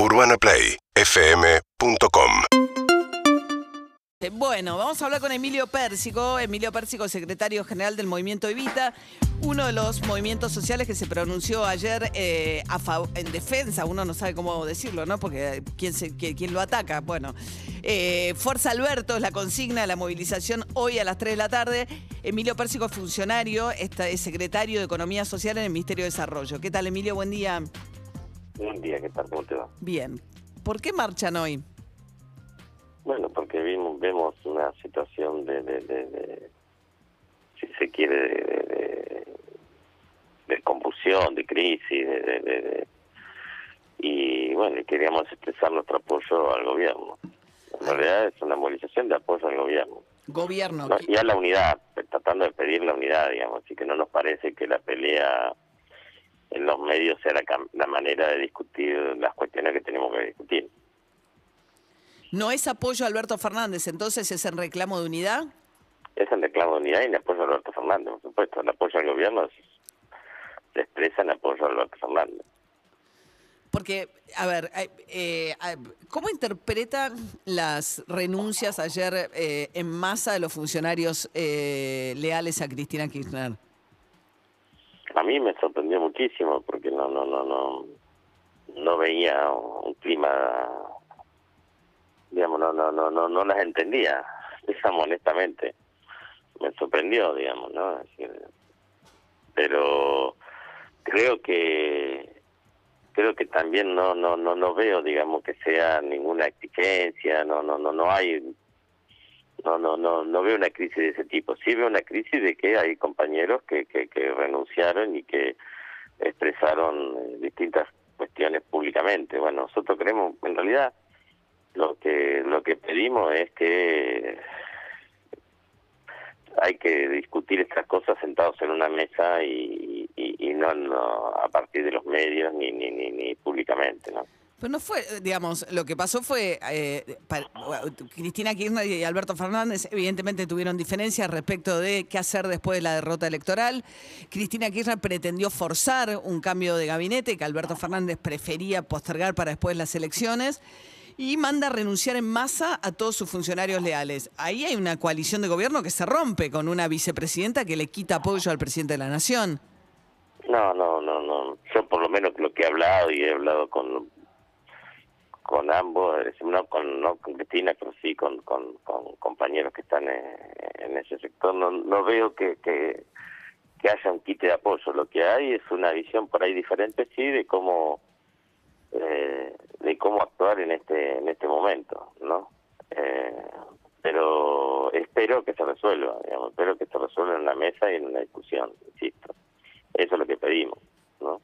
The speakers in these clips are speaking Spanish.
UrbanaPlayFM.com Bueno, vamos a hablar con Emilio Pérsico. Emilio Pérsico, secretario general del movimiento Evita, uno de los movimientos sociales que se pronunció ayer eh, en defensa, uno no sabe cómo decirlo, ¿no? Porque quién, se, quién lo ataca. Bueno, eh, Fuerza Alberto es la consigna de la movilización hoy a las 3 de la tarde. Emilio Pérsico es funcionario, es secretario de Economía Social en el Ministerio de Desarrollo. ¿Qué tal, Emilio? Buen día. Buen día, ¿qué tal? ¿Cómo te va? Bien. ¿Por qué marchan hoy? Bueno, porque vimos, vemos una situación de, de, de- de- si se quiere, de, de, de- de confusión, de crisis, de, y bueno, queríamos expresar nuestro apoyo al gobierno. En realidad es una movilización de apoyo al gobierno Gobierno. ¿no? y a la unidad, tratando de pedir la unidad, digamos, así que no nos parece que la pelea en los medios sea la, manera de discutir las cuestiones que tenemos que discutir. No es apoyo a Alberto Fernández, entonces es en reclamo de unidad. Es el reclamo de unidad y el apoyo a Alberto Fernández, por supuesto. El apoyo al gobierno es- se expresa en apoyo a Alberto Fernández. Porque, a ver, eh, eh, ¿cómo interpretan las renuncias ayer eh, en masa de los funcionarios eh, leales a Cristina Kirchner? A mí me sorprendió muchísimo porque no no no no no veía un clima digamos no no no no no las entendía digamos honestamente me sorprendió digamos no pero creo que creo que también no no no no veo digamos que sea ninguna exigencia no no no no hay no no no no veo una crisis de ese tipo sí veo una crisis de que hay compañeros que que, que renunciaron y que expresaron eh, distintas cuestiones públicamente. Bueno nosotros creemos en realidad lo que lo que pedimos es que hay que discutir estas cosas sentados en una mesa y, y, y no, no a partir de los medios ni ni ni, ni públicamente no Pero no fue, eh, digamos, lo que pasó fue, eh, Cristina Kirchner y Alberto Fernández evidentemente tuvieron diferencias respecto de qué hacer después de la derrota electoral. Cristina Kirchner pretendió forzar un cambio de gabinete que Alberto Fernández prefería postergar para después de las elecciones y manda a renunciar en masa a todos sus funcionarios leales. Ahí hay una coalición de gobierno que se rompe con una vicepresidenta que le quita apoyo al presidente de la nación. No, no, no, no. Yo por lo menos lo que he hablado y he hablado con con ambos, no con no con Cristina, pero sí con, con, con compañeros que están en, en ese sector, no, no veo que, que que haya un quite de apoyo. Lo que hay es una visión por ahí diferente, sí, de cómo eh, de cómo actuar en este en este momento, ¿no? Eh, pero espero que se resuelva, digamos, espero que se resuelva en una mesa y en una discusión, insisto. Eso es lo que pedimos, ¿no?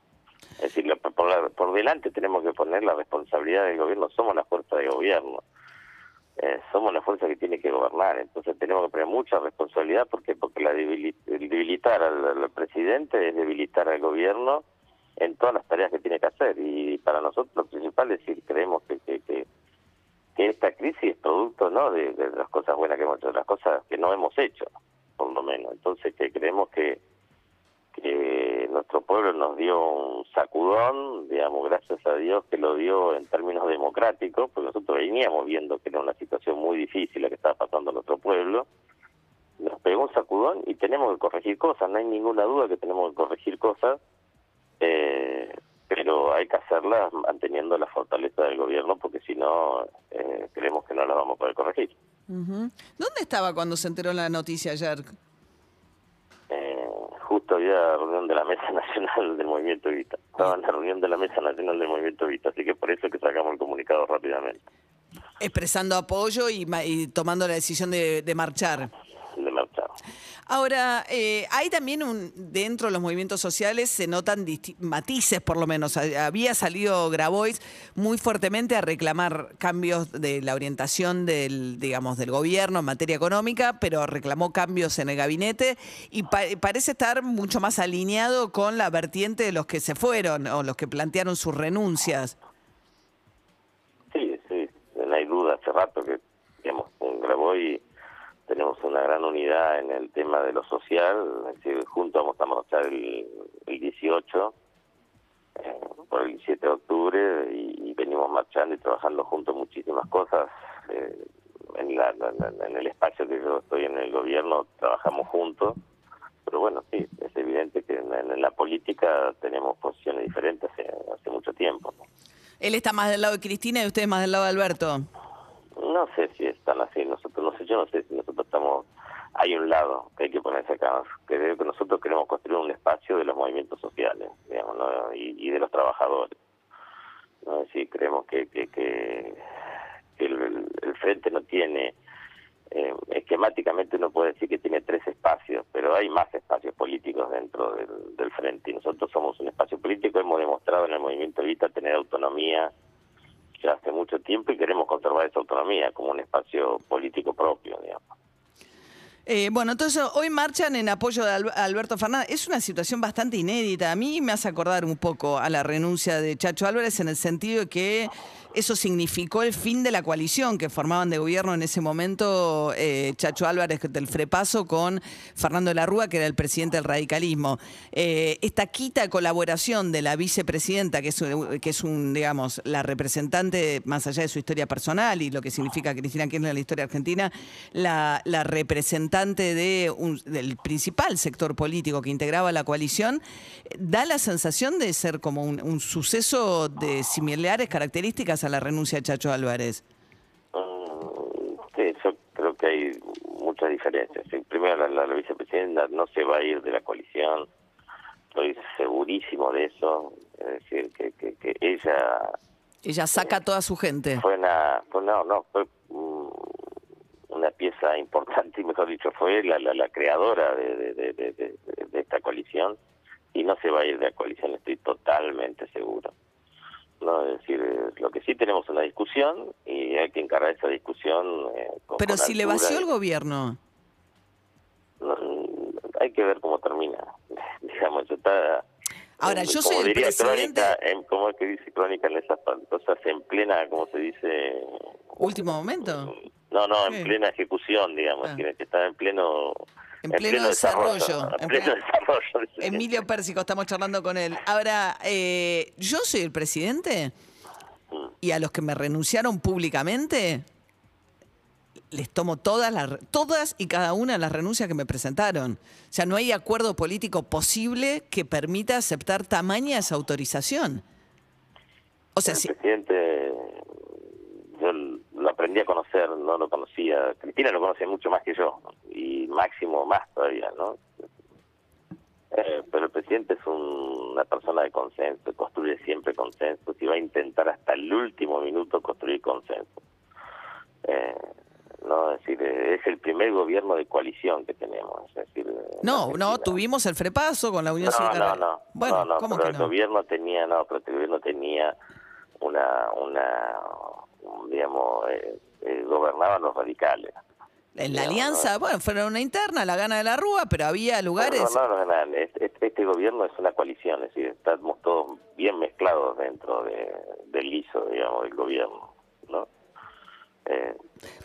Es decir, lo- por, la- por delante tenemos que poner la responsabilidad del gobierno, somos la fuerza de gobierno, eh, somos la fuerza que tiene que gobernar, entonces tenemos que poner mucha responsabilidad porque porque la debili- debilitar al, presidente es debilitar al gobierno en todas las tareas que tiene que hacer. Y para nosotros lo principal es decir, creemos que, que, que, que esta crisis es producto no de, de las cosas buenas que hemos hecho, de las cosas que no hemos hecho, por lo menos, entonces que creemos que nuestro pueblo nos dio un sacudón, digamos, gracias a Dios que lo dio en términos democráticos, porque nosotros veníamos viendo que era una situación muy difícil la que estaba pasando nuestro pueblo. Nos pegó un sacudón y tenemos que corregir cosas, no hay ninguna duda que tenemos que corregir cosas, eh, pero hay que hacerlas manteniendo la fortaleza del gobierno, porque si no, eh, creemos que no las vamos a poder corregir. ¿Dónde estaba cuando se enteró la noticia ayer? Justo había reunión de la Mesa Nacional del Movimiento Evita. Estaba en la reunión de la Mesa Nacional del Movimiento Evita, así que por eso es que sacamos el comunicado rápidamente expresando apoyo y, y tomando la decisión de marchar. Ahora, eh, hay también un, dentro de los movimientos sociales se notan matices, por lo menos. Ha- Había salido Grabois muy fuertemente a reclamar cambios de la orientación del, digamos, del gobierno en materia económica, pero reclamó cambios en el gabinete y pa- parece estar mucho más alineado con la vertiente de los que se fueron o los que plantearon sus renuncias. Sí, sí, no hay duda, hace rato que, digamos, Graboy tenemos una gran unidad en el tema de lo social, es decir, juntos vamos a marchar el, el 18 eh, por el 17 de octubre y, y venimos marchando y trabajando juntos muchísimas cosas. Eh, en, la, en el espacio que yo estoy en el gobierno trabajamos juntos, pero bueno, sí, es evidente que en, la política tenemos posiciones diferentes hace, hace mucho tiempo. Él está más del lado de Cristina y usted más del lado de Alberto. No sé si están así, nosotros no sé, yo no sé si nosotros estamos, hay un que hay que ponerse acá, que nosotros queremos construir un espacio de los movimientos sociales, digamos, y, de los trabajadores. ¿no? Decir, creemos que, que, el, frente no tiene, eh, esquemáticamente uno puede decir que tiene tres espacios, pero hay más espacios políticos dentro del, del frente y nosotros somos un espacio político, hemos demostrado en el movimiento Evita tener autonomía ya hace mucho tiempo y queremos conservar esa autonomía como un espacio político propio, digamos. Eh, bueno, entonces hoy marchan en apoyo de Alberto Fernández. Es una situación bastante inédita. A mí me hace acordar un poco a la renuncia de Chacho Álvarez en el sentido de que eso significó el fin de la coalición que formaban de gobierno en ese momento eh, Chacho Álvarez del Frepaso con Fernando de la Rúa, que era el presidente del radicalismo. Eh, esta quita colaboración de la vicepresidenta, que es, un, digamos, la representante, más allá de su historia personal y lo que significa Cristina Kirchner en la historia argentina, la, representante de del principal sector político que integraba la coalición, da la sensación de ser como un, un suceso de similares características a la renuncia de Chacho Álvarez? Mm, sí, yo creo que hay muchas diferencias. Primero, la, vicepresidenta no se va a ir de la coalición, estoy segurísimo de eso. Es decir, que, que, ella... Ella saca a toda su gente. Fue una... no, no, fue pieza importante, y mejor dicho, fue la, la, creadora de, de, de, esta coalición y no se va a ir de la coalición, estoy totalmente seguro. ¿no? Es decir, lo que sí tenemos una discusión y hay que encarar esa discusión. Eh, Pero si le vació el gobierno. hay que ver cómo termina. Digamos, está. Ahora, yo soy el presidente. En, ¿Cómo es que dice crónica en esas cosas? En plena, ¿cómo se dice? ¿Último momento? No, no, en plena ejecución, digamos. Ah. Tiene que estar en pleno en pleno, desarrollo. En pleno desarrollo. Emilio Pérsico, estamos charlando con él. Ahora, eh, yo soy el presidente y a los que me renunciaron públicamente les tomo todas las todas y cada una de las renuncias que me presentaron. O sea, no hay acuerdo político posible que permita aceptar tamaña esa autorización. O sea, el presidente yo lo aprendí a conocer, no lo conocía. Cristina lo conoce mucho más que yo y Máximo más todavía, ¿no? Eh, pero el presidente es una persona de consenso, construye siempre consenso y va a intentar hasta el último minuto construir consenso. Eh, no, es decir, es el primer gobierno de coalición que tenemos. Es decir, no, no, tuvimos el frepaso con la Unión no, No, no, bueno, no, ¿cómo que el gobierno tenía, no, pero el gobierno tenía una, una, digamos, eh, eh, gobernaban los radicales. En la alianza, bueno, fue una interna, la gana de la Rúa, pero había lugares... No, no, no, no este, este, gobierno es una coalición, es decir, estamos todos bien mezclados dentro de, del ISO, digamos, del gobierno, ¿no? Eh,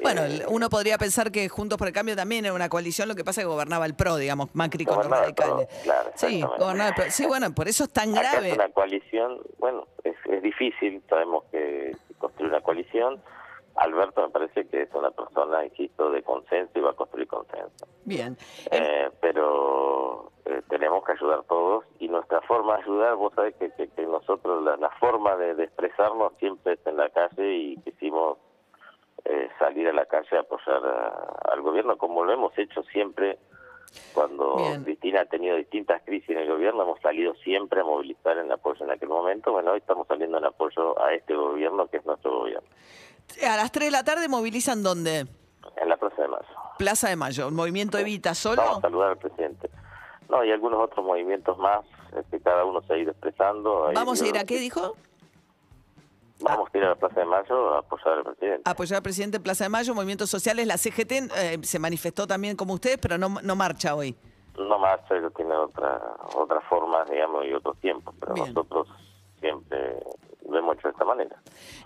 bueno, eh, uno podría pensar que Juntos por el Cambio también era una coalición, lo que pasa es que gobernaba el PRO, digamos, Macri con los radicales. claro, sí, gobernaba el PRO. Sí, bueno, por eso es tan grave. Es una coalición, bueno, es, es difícil, sabemos que construir una coalición, Alberto me parece que es una persona, insisto, de consenso y va a construir consenso. Bien. Eh, pero eh, tenemos que ayudar todos y nuestra forma de ayudar, vos sabés que, que, nosotros, la, forma de, expresarnos siempre es en la calle y quisimos eh, salir a la calle a apoyar al gobierno como lo hemos hecho siempre cuando Cristina ha tenido distintas crisis en el gobierno, hemos salido siempre a movilizar en apoyo en aquel momento. Bueno, hoy estamos saliendo en apoyo a este gobierno que es nuestro gobierno. A las 3 de la tarde movilizan dónde? En la Plaza de Mayo. Plaza de Mayo, ¿un movimiento Evita solo? Vamos a saludar al presidente. No, y algunos otros movimientos más que este, cada uno se ha ido expresando. ¿Vamos a ir a qué dijo? Vamos a ir a la Plaza de Mayo a apoyar al presidente. apoyar al presidente en Plaza de Mayo, movimientos sociales. La CGT eh, se manifestó también como ustedes, pero no, no marcha hoy. No marcha, ellos tienen otra, otra forma, digamos, y otros tiempos, pero nosotros siempre lo hemos hecho de esta manera.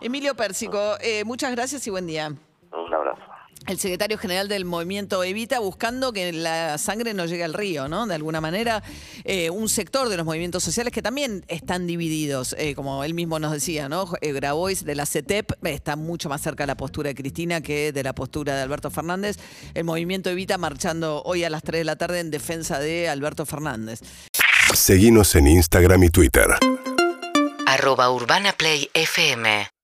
Emilio Pérsico, eh, muchas gracias y buen día. Un abrazo. El secretario general del movimiento Evita buscando que la sangre no llegue al río, ¿no? De alguna manera, eh, un sector de los movimientos sociales que también están divididos, eh, como él mismo nos decía, ¿no? Eh, Grabois de la CETEP está mucho más cerca de la postura de Cristina que de la postura de Alberto Fernández. El movimiento Evita marchando hoy a las 3 de la tarde en defensa de Alberto Fernández. Seguimos en Instagram y Twitter. arroba urbanaplayfm